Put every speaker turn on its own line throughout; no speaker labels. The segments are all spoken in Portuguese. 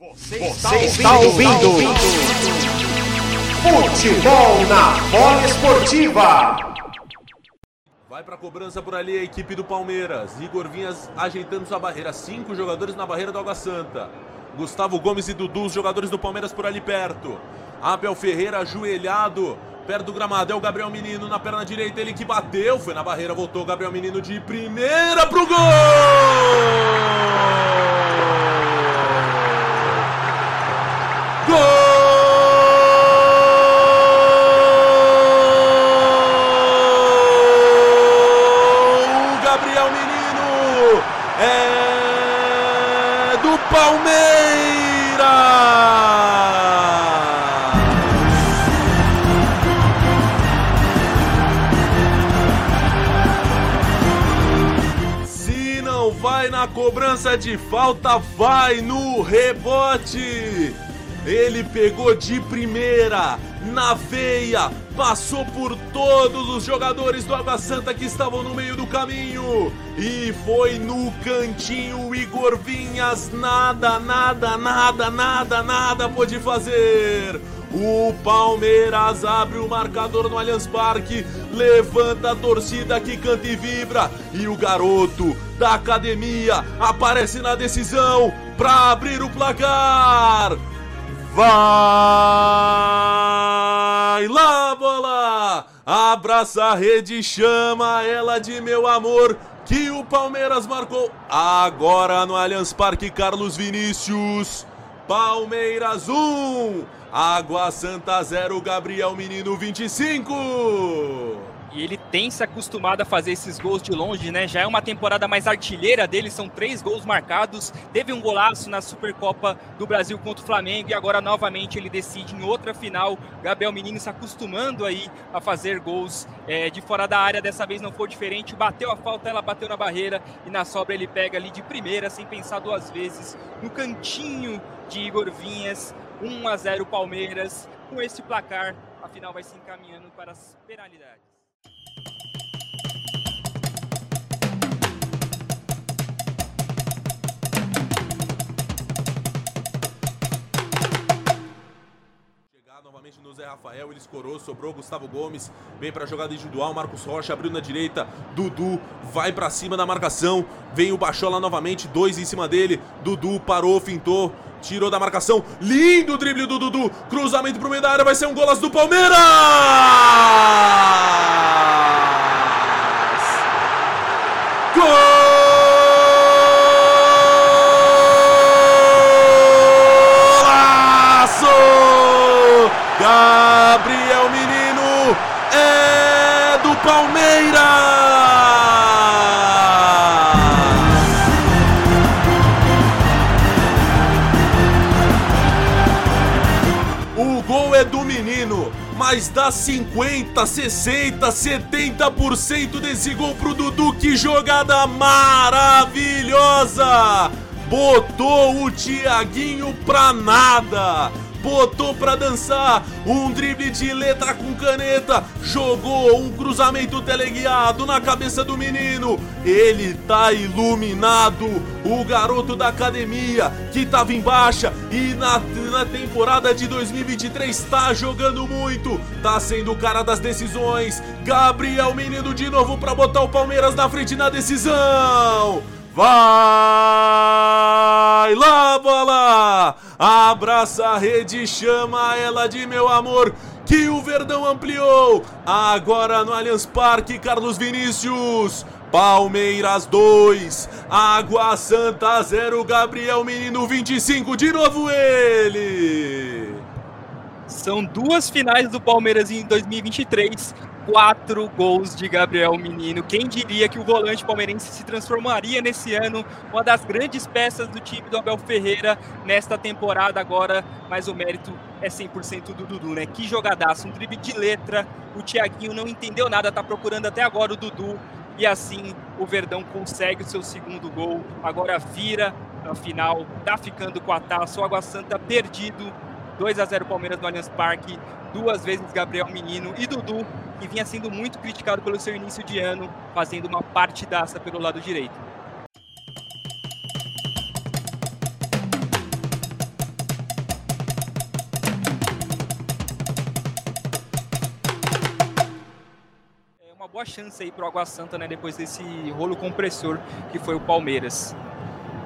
Você está ouvindo, ouvindo. Futebol na bola esportiva.
Vai para cobrança por ali a equipe do Palmeiras. Igor Vinhas ajeitando sua barreira. Cinco jogadores na barreira do Água Santa. Gustavo Gomes e Dudu, os jogadores do Palmeiras por ali perto. Abel Ferreira ajoelhado perto do gramado. É o Gabriel Menino na perna direita. Ele que bateu, foi na barreira, voltou. Gabriel Menino de primeira pro gol! Gol! Gabriel Menino é do Palmeiras! Se não vai na cobrança de falta, vai no rebote. Ele pegou de primeira, na veia, passou por todos os jogadores do Água Santa que estavam no meio do caminho e foi no cantinho. Igor Vinhas nada, nada, nada, nada, nada pôde fazer. O Palmeiras abre o marcador no Allianz Parque, levanta a torcida que canta e vibra. E o garoto da academia aparece na decisão para abrir o placar. Vai lá, bola! Abraça a rede, chama ela de meu amor. Que o Palmeiras marcou agora no Allianz Parque, Carlos Vinícius. Palmeiras 1, Água Santa 0, Gabriel Menino 25.
E ele tem se acostumado a fazer esses gols de longe, né? Já é uma temporada mais artilheira dele, são três gols marcados. Teve um golaço na Supercopa do Brasil contra o Flamengo e agora novamente ele decide em outra final. Gabriel Menino se acostumando aí a fazer gols é, de fora da área. Dessa vez não foi diferente. Bateu a falta, ela bateu na barreira e na sobra ele pega ali de primeira, sem pensar duas vezes, no cantinho de Igor Vinhas. 1 a 0 Palmeiras. Com esse placar, a final vai se encaminhando para as penalidades.
Novamente no Zé Rafael, ele escorou, sobrou Gustavo Gomes, vem para jogada individual, Marcos Rocha abriu na direita, Dudu vai para cima da marcação, vem o Bachola novamente, dois em cima dele, Dudu parou, fintou, tirou da marcação, lindo drible do Dudu, cruzamento pro meio da área, vai ser um golaço do Palmeiras! Mas dá 50, 60, 70% desse gol pro Dudu. Que jogada maravilhosa! Botou o Tiaguinho pra nada. Botou pra dançar um drible de letra com caneta, jogou um cruzamento teleguiado na cabeça do menino. Ele tá iluminado, o garoto da academia que tava em baixa e na, na temporada de 2023 tá jogando muito, tá sendo o cara das decisões. Gabriel Menino de novo pra botar o Palmeiras na frente na decisão. Vai lá, bola! Abraça a rede, chama ela de meu amor, que o Verdão ampliou. Agora no Allianz Parque, Carlos Vinícius. Palmeiras 2, Água Santa 0, Gabriel Menino 25, de novo ele.
São duas finais do Palmeiras em 2023, quatro gols de Gabriel Menino. Quem diria que o volante palmeirense se transformaria nesse ano, uma das grandes peças do time do Abel Ferreira nesta temporada agora, mas o mérito é 100% do Dudu, né? Que jogadaço, um drible de letra. O Thiaguinho não entendeu nada, tá procurando até agora o Dudu. E assim o Verdão consegue o seu segundo gol. Agora vira na final, tá ficando com a taça. O Água Santa perdido 2 a 0 Palmeiras no Allianz Parque, duas vezes Gabriel Menino e Dudu, que vinha sendo muito criticado pelo seu início de ano, fazendo uma partidaça pelo lado direito. É uma boa chance aí para o Água Santa, né, depois desse rolo compressor que foi o Palmeiras.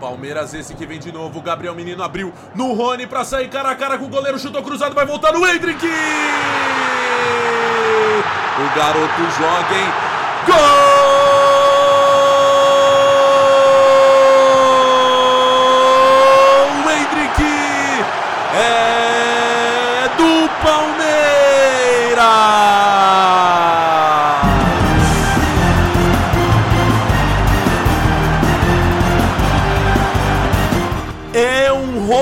Palmeiras esse que vem de novo, Gabriel Menino abriu no Rony pra sair cara a cara com o goleiro, chutou cruzado, vai voltar no Hendrick! O garoto joga, hein? Gol!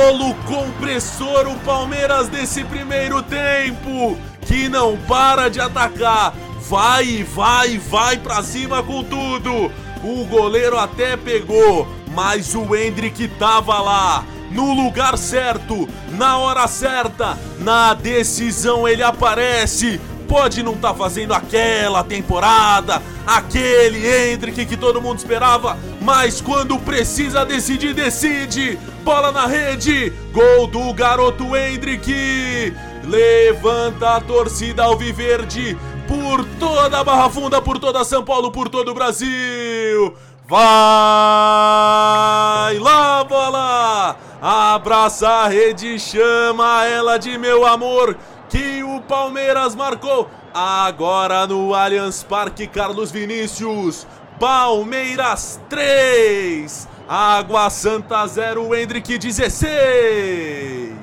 Rolo compressor o Palmeiras desse primeiro tempo, que não para de atacar. Vai, vai, vai pra cima com tudo. O goleiro até pegou, mas o Hendrick tava lá, no lugar certo, na hora certa, na decisão ele aparece. Pode não estar tá fazendo aquela temporada, aquele Hendrick que todo mundo esperava, mas quando precisa decidir, decide. Bola na rede, gol do garoto Hendrick. Levanta a torcida alviverde por toda a Barra Funda, por toda São Paulo, por todo o Brasil. Vai lá, bola! Abraça a rede, chama ela de meu amor, que o Palmeiras marcou agora no Allianz Parque Carlos Vinícius. Palmeiras 3, Água Santa 0, Hendrick 16.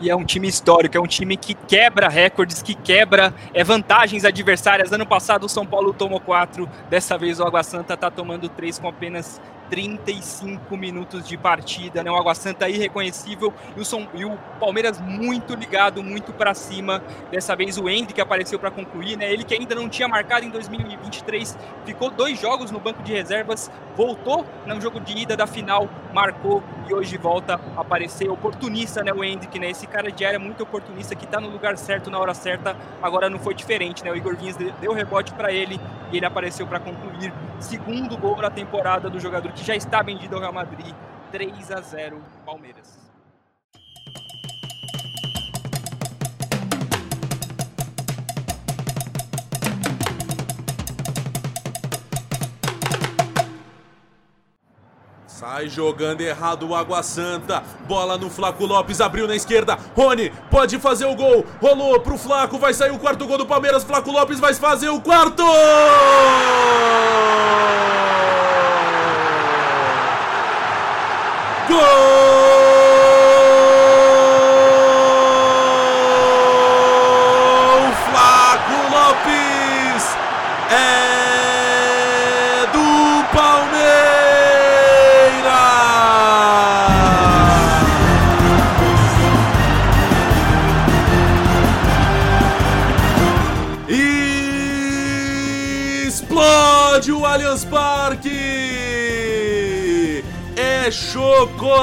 E é um time histórico, é um time que quebra recordes, que quebra é, vantagens adversárias. Ano passado o São Paulo tomou quatro, dessa vez o Água Santa está tomando três com apenas 35 minutos de partida, né? O Água Santa irreconhecível e o, São, e o Palmeiras muito ligado, muito para cima. Dessa vez o Andy que apareceu para concluir, né? Ele que ainda não tinha marcado em 2023, ficou dois jogos no banco de reservas, voltou no jogo de ida da final, marcou e hoje volta a aparecer oportunista, né? O que né? Esse cara de área muito oportunista que está no lugar certo na hora certa. Agora não foi diferente, né? O Igor Vinhas deu rebote para ele e ele apareceu para concluir. Segundo gol na temporada do jogador que já está vendido ao Real Madrid. 3 a 0 Palmeiras.
Sai jogando errado o Água Santa. Bola no Flaco Lopes, abriu na esquerda. Rony pode fazer o gol. Rolou pro Flaco, vai sair o quarto gol do Palmeiras. Flaco Lopes vai fazer o quarto! Gol!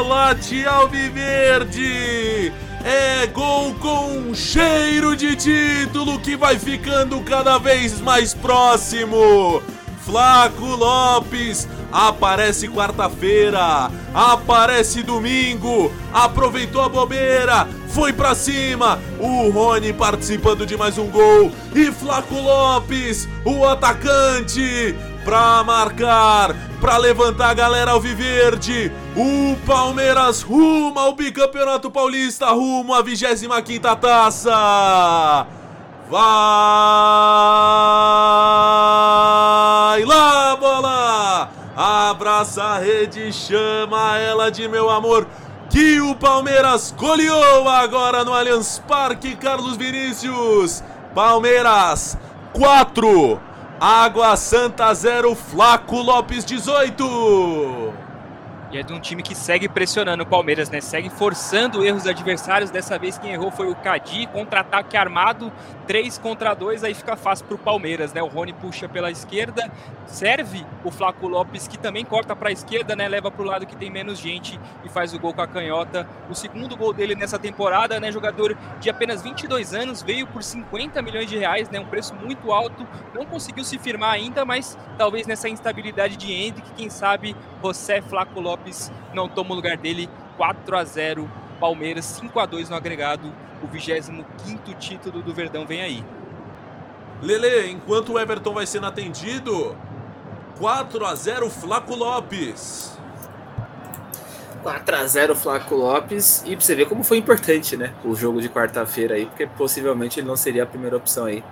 Chocolate alviverde! É gol com cheiro de título que vai ficando cada vez mais próximo! Flaco Lopes aparece quarta-feira, aparece domingo, aproveitou a bobeira, foi pra cima. O Rony participando de mais um gol e Flaco Lopes, o atacante, pra marcar, pra levantar a galera alviverde. O Palmeiras rumo ao bicampeonato paulista, rumo à 25 quinta taça. Vai lá, bola! Abraça a rede, chama ela de meu amor. Que o Palmeiras goleou agora no Allianz Parque, Carlos Vinícius. Palmeiras 4, Água Santa 0, Flaco Lopes 18.
E é de um time que segue pressionando o Palmeiras, né? Segue forçando erros adversários. Dessa vez quem errou foi o Cadi, contra-ataque armado, 3 contra 2, aí fica fácil pro Palmeiras, né? O Rony puxa pela esquerda, serve o Flaco Lopes, que também corta para a esquerda, né? Leva pro lado que tem menos gente e faz o gol com a canhota. O segundo gol dele nessa temporada, né? Jogador de apenas 22 anos, veio por 50 milhões de reais, né? Um preço muito alto, não conseguiu se firmar ainda, mas talvez nessa instabilidade de Hendrick, quem sabe José Flaco Lopes não toma o lugar dele, 4 a 0 Palmeiras, 5 a 2 no agregado, o 25º título do Verdão vem aí.
Lele, enquanto o Everton vai sendo atendido, 4 a 0 Flaco Lopes.
4 a 0 Flaco Lopes e pra você ver como foi importante, né, o jogo de quarta-feira aí, porque possivelmente ele não seria a primeira opção aí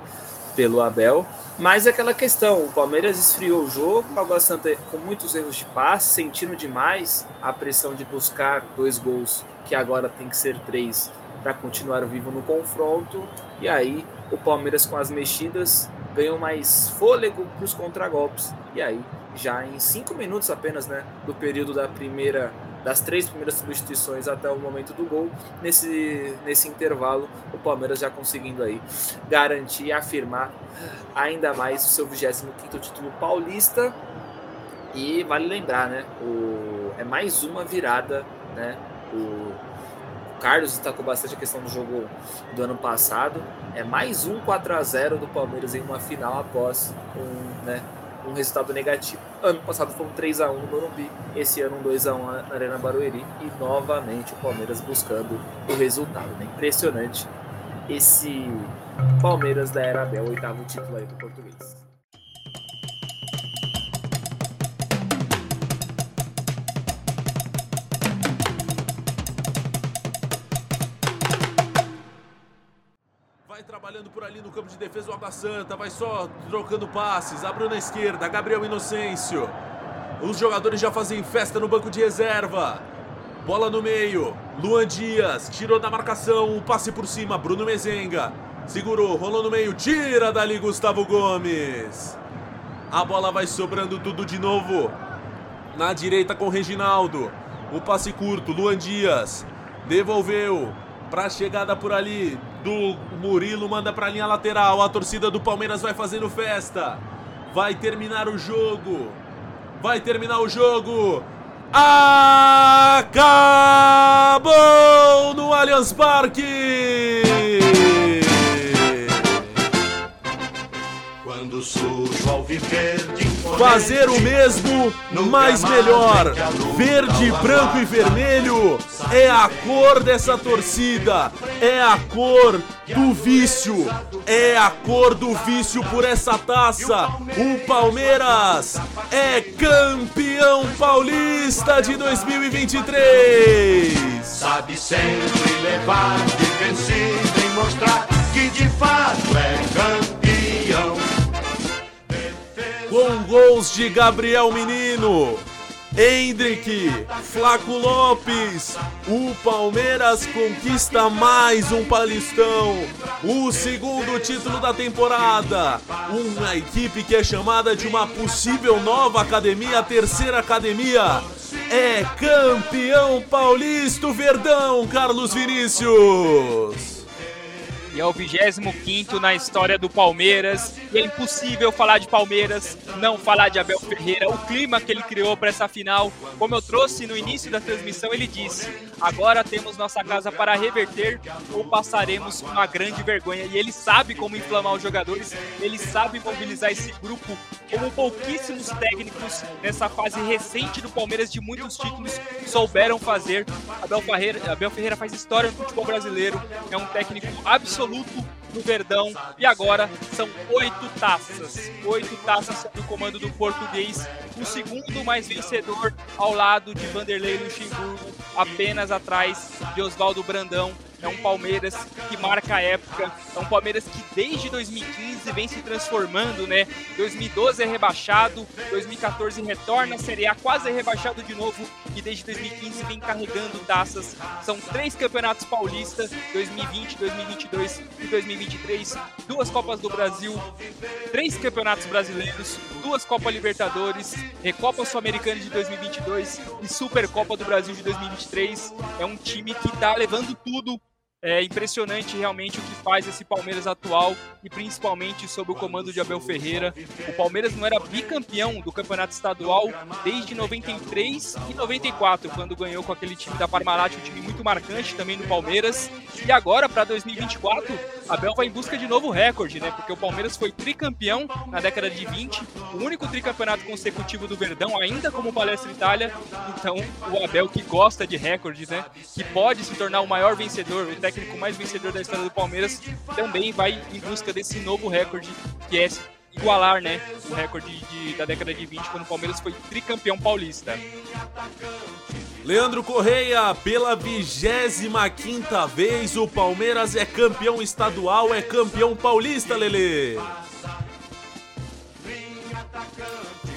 pelo Abel. Mas é aquela questão, o Palmeiras esfriou o jogo, o Água Santa com muitos erros de passe, sentindo demais a pressão de buscar dois gols, que agora tem que ser três, para continuar vivo no confronto. E aí o Palmeiras com as mexidas ganhou mais fôlego para os contragolpes. E aí, já em cinco minutos apenas, né, do período da primeira das três primeiras substituições até o momento do gol, nesse, nesse intervalo, o Palmeiras já conseguindo aí garantir e afirmar ainda mais o seu 25º título paulista. E vale lembrar, né, o, é mais uma virada, né, o Carlos destacou bastante a questão do jogo do ano passado. É mais um 4 a 0 do Palmeiras em uma final após um, né, um resultado negativo. Ano passado foi um 3 a 1 no Morumbi, esse ano um 2 a 1 na Arena Barueri e novamente o Palmeiras buscando o resultado. Né? Impressionante esse Palmeiras da Era Abel, oitavo título aí do português.
Trabalhando por ali no campo de defesa o Água Santa, vai só trocando passes, abriu na esquerda, Gabriel Inocêncio. Os jogadores já fazem festa no banco de reserva. Bola no meio, Luan Dias, tirou da marcação, o passe por cima, Bruno Mezenga. Segurou, rolou no meio, tira dali Gustavo Gomes. A bola vai sobrando tudo de novo. Na direita com Reginaldo. O passe curto, Luan Dias. Devolveu para a chegada por ali Murilo, manda para a linha lateral. A torcida do Palmeiras vai fazendo festa. Vai terminar o jogo. Vai terminar o jogo. Acabou no Allianz Parque. Quando sujo ao viver de Fazer o mesmo, mas melhor. Verde, branco e vermelho é a cor dessa torcida, é a cor do vício, é a cor do vício por essa taça. O Palmeiras é campeão paulista de 2023. Sabe sempre levar de vencido e mostrar que de fato é campeão com gols de Gabriel Menino, Hendrick, Flaco Lopes, o Palmeiras conquista mais um Palistão, o segundo título da temporada. Uma equipe que é chamada de uma possível nova academia, a terceira academia. É campeão paulista Verdão, Carlos Vinícius
e é o 25 na história do Palmeiras. E é impossível falar de Palmeiras, não falar de Abel Ferreira. O clima que ele criou para essa final, como eu trouxe no início da transmissão, ele disse: agora temos nossa casa para reverter ou passaremos uma grande vergonha. E ele sabe como inflamar os jogadores, ele sabe mobilizar esse grupo, como pouquíssimos técnicos nessa fase recente do Palmeiras de muitos títulos souberam fazer. Abel Ferreira, Abel Ferreira faz história no futebol brasileiro, é um técnico absoluto absoluto do Verdão. E agora são oito taças. Oito taças sob o comando do português. O segundo mais vencedor ao lado de Vanderlei Luxemburgo, apenas atrás de Oswaldo Brandão é um Palmeiras que marca a época, é um Palmeiras que desde 2015 vem se transformando, né? 2012 é rebaixado, 2014 retorna à Série A, quase é rebaixado de novo e desde 2015 vem carregando taças. São três campeonatos paulistas, 2020, 2022 e 2023, duas Copas do Brasil, três campeonatos brasileiros, duas Copas Libertadores, Recopa Sul-Americana de 2022 e Supercopa do Brasil de 2023. É um time que está levando tudo é impressionante realmente o que faz esse Palmeiras atual e principalmente sob o comando de Abel Ferreira. O Palmeiras não era bicampeão do campeonato estadual desde 93 e 94, quando ganhou com aquele time da Parmalat, um time muito marcante também do Palmeiras. E agora, para 2024, Abel vai em busca de novo recorde, né? Porque o Palmeiras foi tricampeão na década de 20, o único tricampeonato consecutivo do Verdão, ainda como Palestra Itália. Então, o Abel que gosta de recordes, né? Que pode se tornar o maior vencedor, o técnico mais vencedor da história do Palmeiras, também vai em busca desse novo recorde, que é igualar, né, o recorde de, da década de 20, quando o Palmeiras foi tricampeão paulista.
Leandro Correia, pela 25 vez, o Palmeiras é campeão estadual, é campeão paulista, Lele.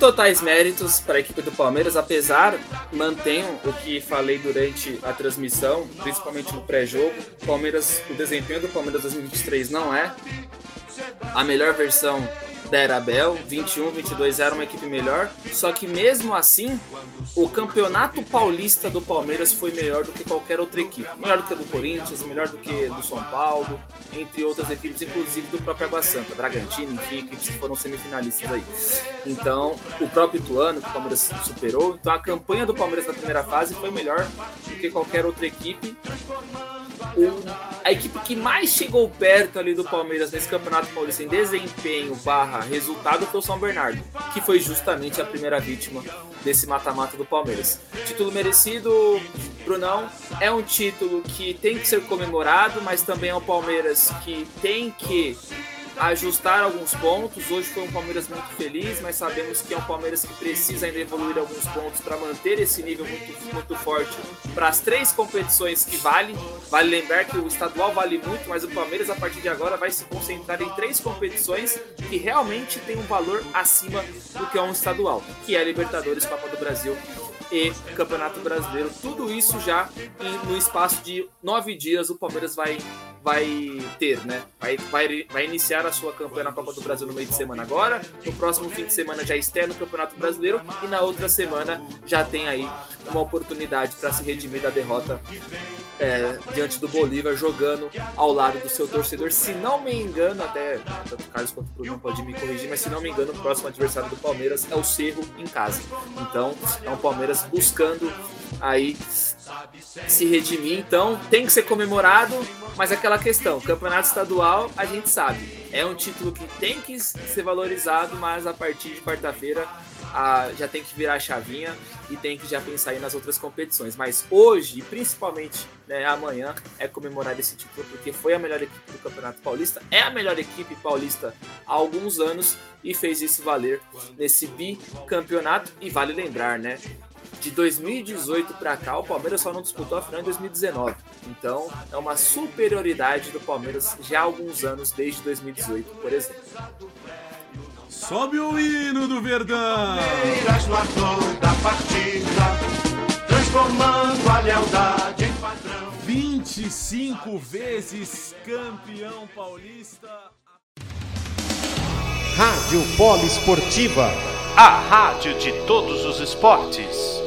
Totais méritos para a equipe do Palmeiras, apesar, mantenho o que falei durante a transmissão, principalmente no pré-jogo. Palmeiras, o desempenho do Palmeiras 2023 não é a melhor versão da Erabel, 21, 22 era uma equipe melhor, só que mesmo assim, o campeonato paulista do Palmeiras foi melhor do que qualquer outra equipe. Melhor do que do Corinthians, melhor do que do São Paulo, entre outras equipes, inclusive do próprio Água Santa, Bragantino, enfim, equipes que foram semifinalistas aí. Então, o próprio Ituano, que o Palmeiras superou, então a campanha do Palmeiras na primeira fase foi melhor do que qualquer outra equipe a equipe que mais chegou perto ali do Palmeiras nesse Campeonato Paulista em desempenho barra resultado foi o São Bernardo, que foi justamente a primeira vítima desse mata-mata do Palmeiras. Título merecido, Brunão, é um título que tem que ser comemorado, mas também é um Palmeiras que tem que ajustar alguns pontos. Hoje foi um Palmeiras muito feliz, mas sabemos que é um Palmeiras que precisa ainda evoluir alguns pontos para manter esse nível muito, muito forte para as três competições que valem. Vale lembrar que o estadual vale muito, mas o Palmeiras a partir de agora vai se concentrar em três competições que realmente têm um valor acima do que é um estadual, que é a Libertadores, Copa do Brasil e Campeonato Brasileiro. Tudo isso já no espaço de nove dias o Palmeiras vai vai ter, né? Vai, vai, vai iniciar a sua campanha na Copa do Brasil no meio de semana agora. No próximo fim de semana já estreia no Campeonato Brasileiro e na outra semana já tem aí uma oportunidade para se redimir da derrota é, diante do Bolívar, jogando ao lado do seu torcedor. Se não me engano, até tanto o Carlos quanto o Bruno pode me corrigir, mas se não me engano, o próximo adversário do Palmeiras é o Cerro em casa. Então, é um Palmeiras buscando aí se redimir. Então, tem que ser comemorado, mas aquela questão, campeonato estadual, a gente sabe, é um título que tem que ser valorizado, mas a partir de quarta-feira já tem que virar a chavinha e tem que já pensar nas outras competições. Mas hoje, principalmente né, amanhã, é comemorar esse título, porque foi a melhor equipe do Campeonato Paulista, é a melhor equipe paulista há alguns anos e fez isso valer nesse bicampeonato. E vale lembrar, né? de 2018 para cá, o Palmeiras só não disputou a final em 2019. Então, é uma superioridade do Palmeiras já há alguns anos, desde 2018, por exemplo.
Sobe o hino do Verdão!
Palmeiras no ator da partida, transformando a lealdade em padrão.
25 vezes campeão paulista.
Rádio Poliesportiva, a rádio de todos os esportes.